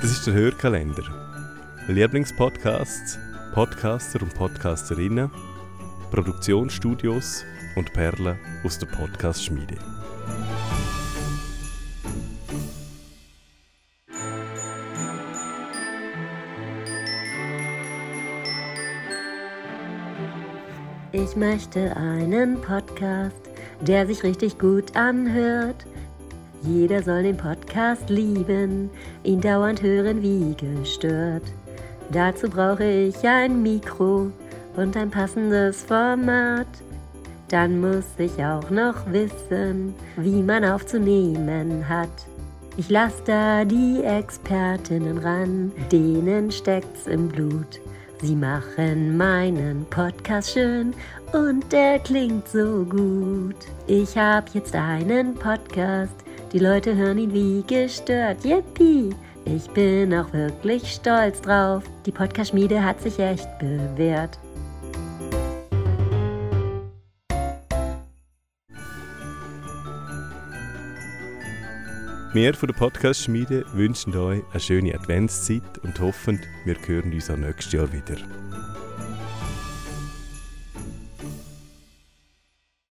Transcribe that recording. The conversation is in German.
Das ist der Hörkalender. Lieblingspodcasts, Podcaster und Podcasterinnen, Produktionsstudios und Perlen aus der Podcast-Schmiede. Ich möchte einen Podcast, der sich richtig gut anhört. Jeder soll den Podcast lieben, ihn dauernd hören wie gestört. Dazu brauche ich ein Mikro und ein passendes Format. Dann muss ich auch noch wissen, wie man aufzunehmen hat. Ich lasse da die Expertinnen ran, denen steckt's im Blut. Sie machen meinen Podcast schön und der klingt so gut. Ich hab jetzt einen Podcast, die Leute hören ihn wie gestört. Yippie! Ich bin auch wirklich stolz drauf. Die Podcast-Schmiede hat sich echt bewährt. Wir von der Podcast-Schmiede wünschen euch eine schöne Adventszeit und hoffen, wir hören uns auch nächstes Jahr wieder.